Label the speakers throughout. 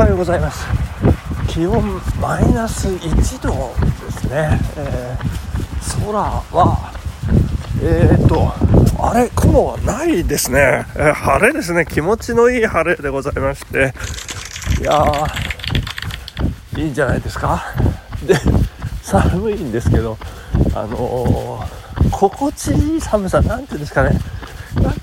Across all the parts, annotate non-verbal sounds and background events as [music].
Speaker 1: はようございます。気温マイナス1度ですね、えー、空はえーとあれ雲はないですね、えー、晴れですね。気持ちのいい晴れでございまして。いやーいいんじゃないですか。で寒いんですけどあのー、心地いい寒さなんていうんですかね。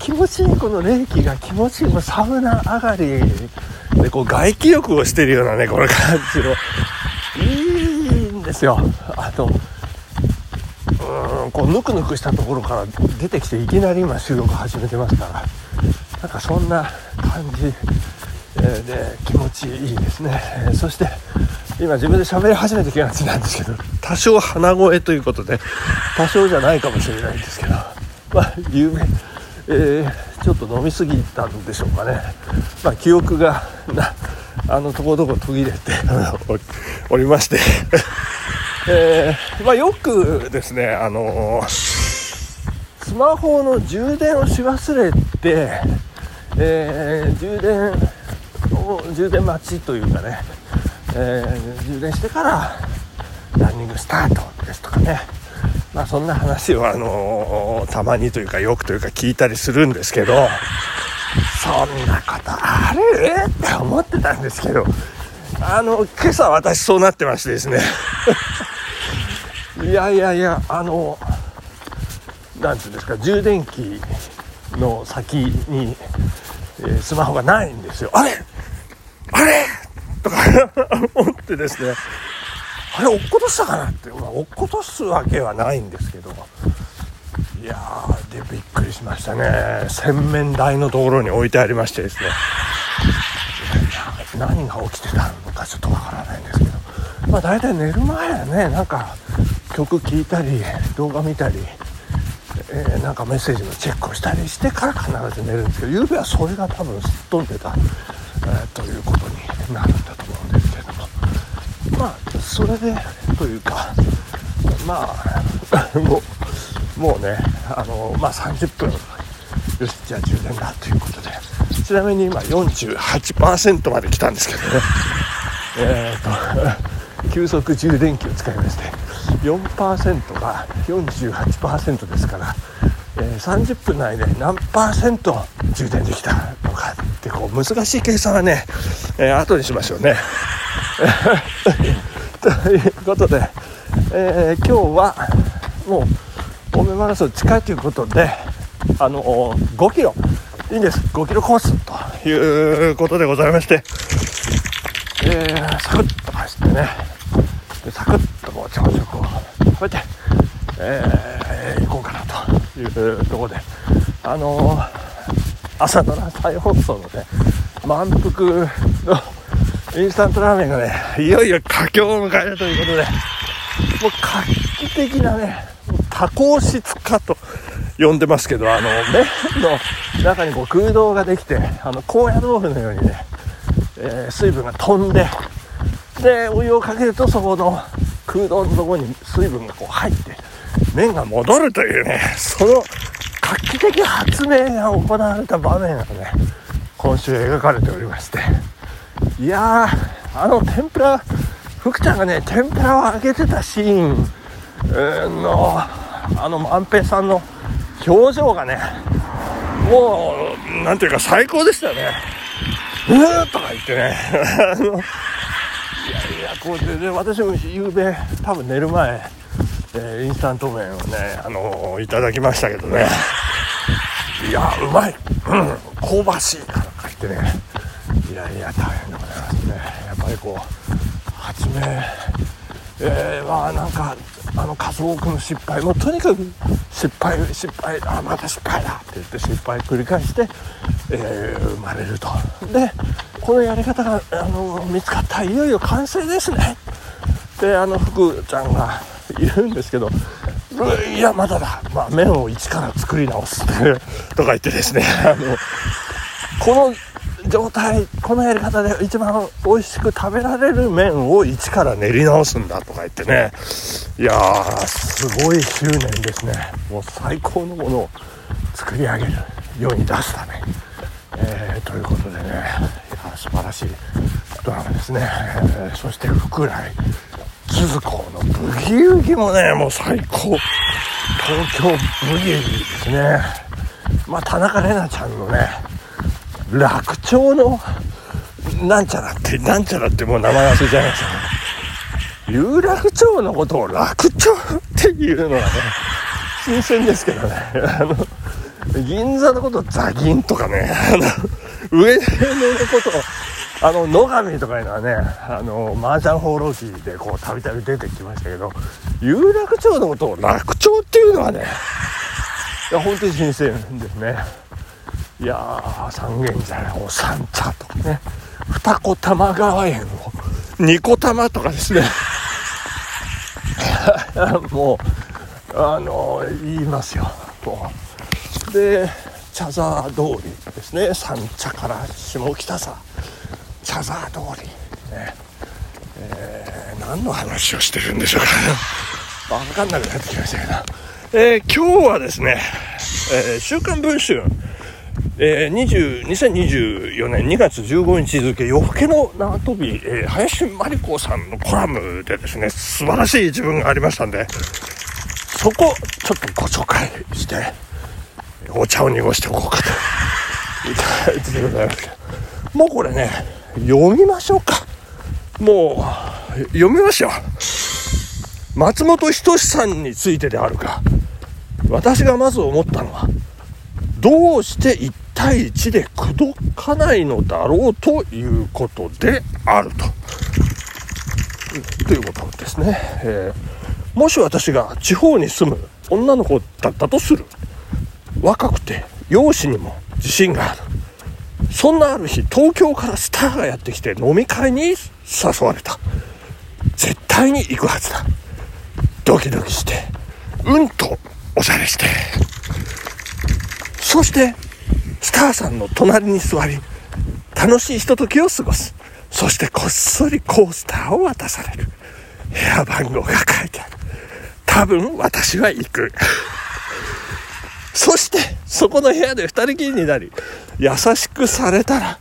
Speaker 1: 気持ちいいこの冷気が気持ちいいこのサウナ上がりでこう外気浴をしてるようなねこの感じの。いいんですよ。あとうんこうぬくぬくしたところから出てきていきなり今収録始めてますから。なんかそんな感じで気持ちいいですね。そして今自分で喋り始めて気がちなんですけど多少鼻声ということで多少じゃないかもしれないんですけど。まあ有名えー、ちょっと飲み過ぎたんでしょうかね、まあ、記憶がなあのところどころ途切れて [laughs] おりまして。[laughs] えー、まあ、よくですね、あのー、スマホの充電をし忘れて、えー、充電を充電待ちというかね、え充電してからランニングスタートですとかね。まあ、そんな話を、あのー、たまにというかよくというか聞いたりするんですけどそんなことある？って思ってたんですけどあの今朝私そうなってましてですね。[laughs] いやいやいやあの何て言うんですか充電器の先に、えー、スマホがないんですよ。あれ？あれ？とか思ってですね。あれ落っことしたかなって、まあ、落っことすわけはないんですけど。いやーでびっくりしましたね。洗面台のところに置いてありましてですね。何が起きてたのかちょっとわからないんですけど。まあ大体寝る前はねなんか曲聴いたり動画見たり、えー、なんかメッセージのチェックをしたりしてから必ず寝るんですけど夕べはそれが多分すっ飛んでた、えー、ということになるんだと思うんです。まあそれでというかまあ [laughs] もうもうねあのまあ30分よしじゃあ充電だということでちなみに今48%まで来たんですけどね [laughs] えっ、と [laughs] 急速充電器を使いまして4%が48%ですから、えー、30分内で何パーセント充電できたのかってこう難しい計算はね、えー、後にしましょうね。[laughs] ということで、えー、今日はもう青梅マラソン近いということであの5キロいいんです。5キロコースということでございまして、えー、サクッと走ってねでサクッとこう朝食を食べて、えー、行こうかなというところであの朝ドラ再放送のね満腹のインスタントラーメンがね、いよいよ佳境を迎えるということで、もう画期的なね、多孔質化と呼んでますけど、あの、麺の中にこう空洞ができて、あの、高野豆腐のようにね、えー、水分が飛んで、で、お湯をかけるとそこの空洞のところに水分がこう入って、麺が戻るというね、その画期的発明が行われた場面がね、今週描かれておりまして、いやーあの天ぷら福ちゃんがね天ぷらを揚げてたシーン。のあの万平さんの表情がねもうなんていうか最高でしたね。うーとか言ってね。[laughs] いやいやこうでで私も夕べ多分寝る前、えー、インスタント麺をねあのー、いただきましたけどね。いやうまい、うん、香ばしいとか言ってね。いやいや大変。ねこう発明えー、まあなんかあの数多くの失敗もうとにかく失敗失敗あまた失敗だって言って失敗繰り返して、えー、生まれると。でこのやり方があの見つかったいよいよ完成ですね。であの福ちゃんが言うんですけどいやまだだ、まあ、麺を一から作り直すとか言ってですねあのこの状態このやり方で一番美味しく食べられる麺を一から練り直すんだとか言ってね。いやーすごい執念ですね。もう最高のものを作り上げるように出すため、えー、ということでね。いや素晴らしいドラマですね、えー、そして福来鈴子のブギウギもねもう最高。東京ブギウギですね。まあ田中玲奈ちゃんのね楽町のなんちゃらってなんちゃらってもう名前忘れちゃいました有楽町のことを楽町っていうのはね新鮮ですけどね。あの銀座のことザギンとかねあの上野のことあの野上とかいうのはねあの麻雀放浪記でこうたびたび出てきましたけど有楽町のことを楽町っていうのはねいや本当に新鮮ですね。いやー三軒茶屋お三茶とかね。二子玉川園を。二子玉とかですね。[laughs] もうあの言いますよ。もう。で茶沢通りですね。三茶から下北沢。茶沢通り。ね。えー、何の話をしてるんでしょうかね。分かんなくなってきましたけど、えー、今日はですね、えー、週刊文春えー、2024年2月15日付夜更けの縄跳び、えー、林真理子さんのコラムでですね素晴らしい自分がありましたんでそこちょっとご紹介してお茶を濁しておこうかと。いただいてでございますもうこれね読みましょうか。もう読みましょう松本人志さんについてであるか。私がまず思ったのはどうして1対1で口説かないのだろうということであると。ということですね、えー、もし私が地方に住む女の子だったとする。若くて容姿にも自信がある。そんなある日東京からスターがやってきて飲み会に誘われた。絶対に行くはずだ。ドキドキしてうんとおしゃれして。そしてスターさんの隣に座り楽しいひとときを過ごす。そしてこっそりコースターを渡される。部屋番号が書いてある。多分私は行く。そしてそこの部屋で2人きりになり優しくされたら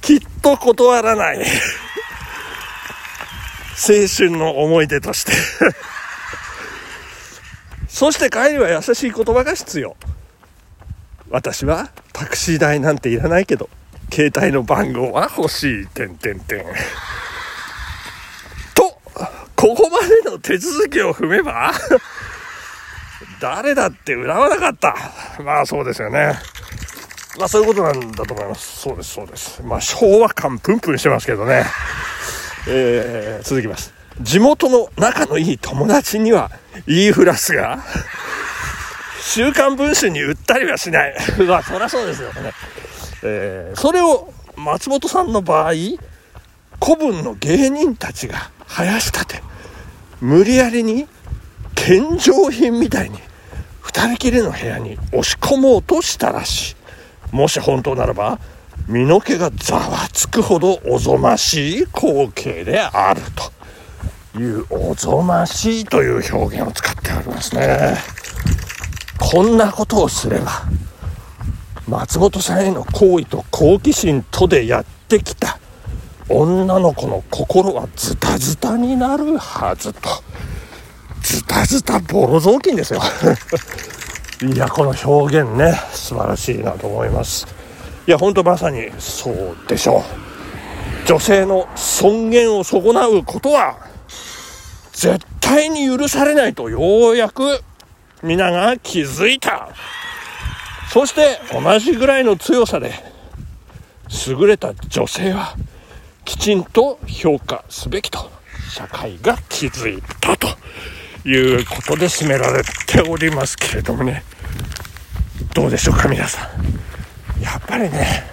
Speaker 1: きっと断らない。青春の思い出として。そして帰りは優しい言葉が必要。私はタクシー代なんていらないけど携帯の番号は欲しい。点点点とここまでの手続きを踏めば誰だって恨まなかった。まあそうですよね。まあそういうことなんだと思います。そうですそうです。まあ昭和感プンプンしてますけどね。えー、続きます。地元の仲のいい友達には言いふらすが週刊文春に売ったりはしない。[laughs] まあ、そりゃそうですよね。えー、それを松本さんの場合、古文の芸人たちが生やしたて、無理やりに献上品みたいに二人きりの部屋に押し込もうとしたらしい。もし本当ならば、身の毛がざわつくほどおぞましい光景であるというおぞましいという表現を使ってありますね。こんなことをすれば松本さんへの好意と好奇心とでやってきた女の子の心はズタズタになるはずとズタズタボロ雑巾ですよ。いやこの表現ね素晴らしいなと思います。いやほんとまさにそうでしょう。女性の尊厳を損なうことは絶対に許されないとようやく皆が気づいた。そして同じぐらいの強さで優れた女性はきちんと評価すべきと。社会が気づいたということで締められておりますけれどもね。どうでしょうか皆さん。やっぱりね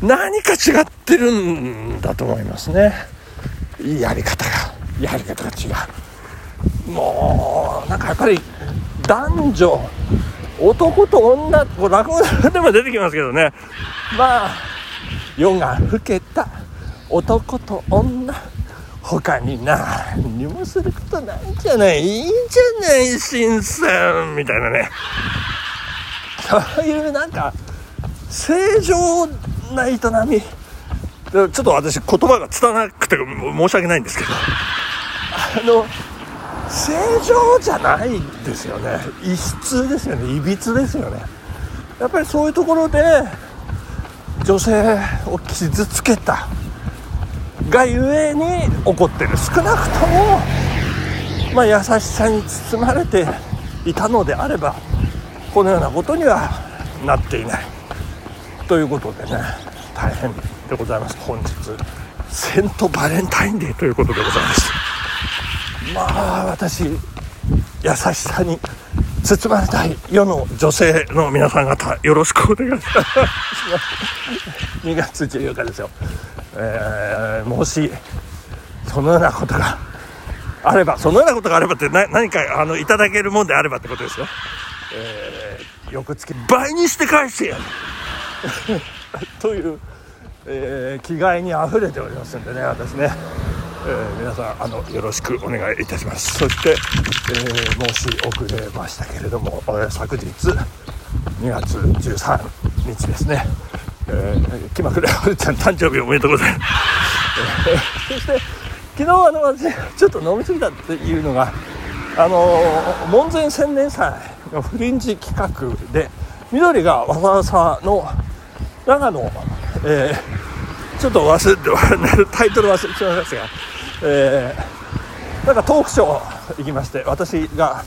Speaker 1: 何か違ってるんだと思いますね。やり方が。やり方が違う。もうなんかやっぱり男女男と女こう落語でも出てきますけどね。まあ夜が更けた男と女他に何にもすることないんじゃないいいんじゃない新さんみたいなね。そういうなんか正常な営み。ちょっと私言葉が拙なくて申し訳ないんですけど。あの正常じゃないですよね。異質ですよね。いびつですよね。やっぱりそういうところで女性を傷つけたがゆえに怒ってる。少なくとも、まあ、優しさに包まれていたのであればこのようなことにはなっていない。ということでね大変でございます。本日セントバレンタインデーということでございますまあ私優しさに包まれたい世の女性の皆さん方よろしくお願いします。2月14日ですよ、えー、もしそのようなことがあればそのようなことがあればって何かあのいただけるもんであればってことですよ、えー、よくつけ倍にして返してやるという、えー、気概にあふれておりますんでね私ね。えー、皆さんあのよろしくお願いいたします。そして、えー、申し遅れましたけれども、えー、昨日2月13日ですね、えー、気まぐれはるちゃん誕生日おめでとうございます、えー、そして昨日あの私ちょっと飲み過ぎたっていうのがあの門前千年祭のフリンジ企画で緑がわざわざの長野、えー、ちょっと忘れて [laughs] タイトル忘れてしまいましたがえー、なんかトークショー行きまして私が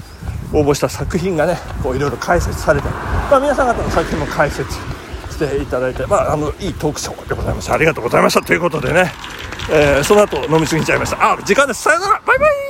Speaker 1: 応募した作品がねこういろいろ解説されて、まあ、皆さん方の作品も解説していただいて、まあ、あのいいトークショーでございました。ありがとうございました。ということでね、えー、その後飲み過ぎちゃいました。あ時間です。さよなら。バイバイ。